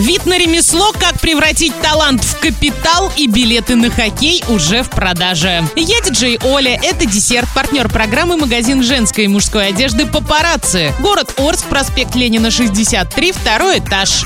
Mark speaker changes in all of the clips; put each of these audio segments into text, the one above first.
Speaker 1: Вид на ремесло, как превратить талант в капитал и билеты на хоккей уже в продаже. Я диджей Оля, это десерт, партнер программы магазин женской и мужской одежды «Папарацци». Город Орск, проспект Ленина, 63, второй этаж.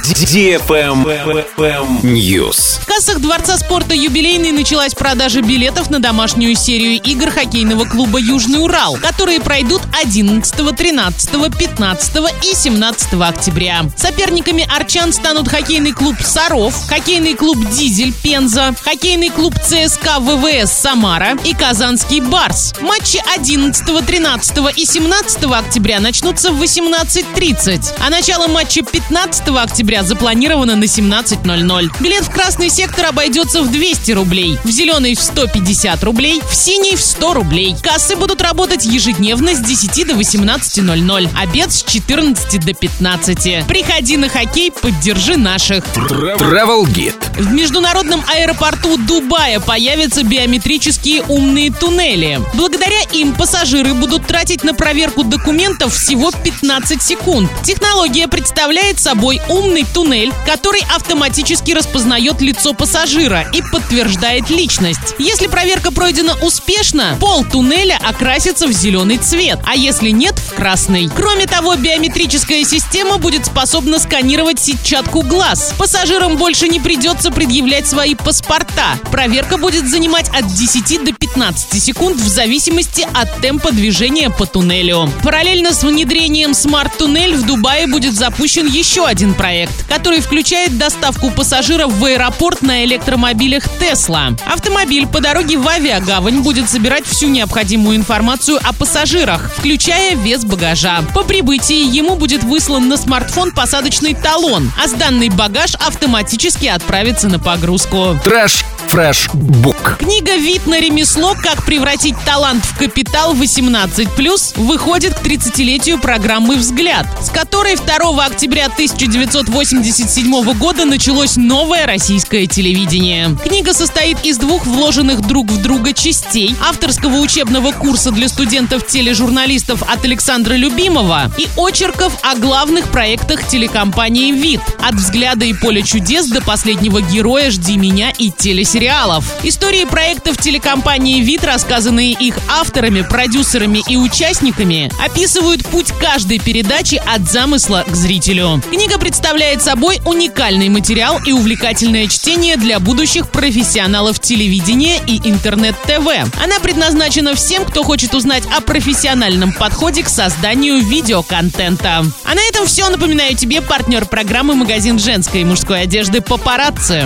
Speaker 2: News.
Speaker 1: В кассах Дворца спорта «Юбилейный» началась продажа билетов на домашнюю серию игр хоккейного клуба «Южный Урал», которые пройдут 11, 13, 15 и 17 октября. Соперниками арчан станут хоккейный клуб «Саров», хоккейный клуб «Дизель» Пенза, хоккейный клуб ЦСКА ВВС «Самара» и казанский «Барс». Матчи 11, 13 и 17 октября начнутся в 18.30, а начало матча 15 октября запланировано на 17.00. Билет в красный сектор обойдется в 200 рублей, в зеленый в 150 рублей, в синий в 100 рублей. Кассы будут работать ежедневно с 10 до 18.00, обед с 14 до 15. Приходи на хоккей, поддержи наших.
Speaker 2: Travel Guide.
Speaker 1: В международном аэропорту Дубая появятся биометрические умные туннели. Благодаря им пассажиры будут тратить на проверку документов всего 15 секунд. Технология представляет собой умный туннель, который автоматически распознает лицо пассажира и подтверждает личность. Если проверка пройдена успешно, пол туннеля окрасится в зеленый цвет, а если нет, в красный. Кроме того, биометрическая система будет способна сканировать сетчатку глаз. Пассажирам больше не придется предъявлять свои паспорта. Проверка будет занимать от 10 до 15 секунд в зависимости от темпа движения по туннелю. Параллельно с внедрением smart-туннель в Дубае будет запущен еще один проект, который включает доставку пассажиров в аэропорт на электромобилях Tesla. Автомобиль по дороге в авиагавань будет собирать всю необходимую информацию о пассажирах, включая вес багажа. По прибытии ему будет выслан на смартфон посадочный талон, а сданный багаж автоматически отправится на погрузку.
Speaker 2: Trash Fresh Book.
Speaker 1: Книга «Вид на ремесло. Как превратить талант в капитал 18+,» выходит к 30-летию программы «Взгляд», с которой 2 октября 1987 года началось новое российское телевидение. Книга состоит из двух вложенных друг в друга частей, авторского учебного курса для студентов-тележурналистов от Александра Любимова и очерков о главных проектах телекомпании «Вид» от «Взгляда и поля чудес» до последнего героя «Жди меня» и телесериалов. Истории проектов телекомпании «Вид», рассказанные их авторами, продюсерами и участниками, описывают путь каждой передачи от замысла к зрителю. Книга представляет собой уникальный материал и увлекательное чтение для будущих профессионалов телевидения и интернет-ТВ. Она предназначена всем, кто хочет узнать о профессиональном подходе к созданию видеоконтента. А на этом все. Напоминаю тебе партнер программы магазин женской и мужской одежды «Папарацци».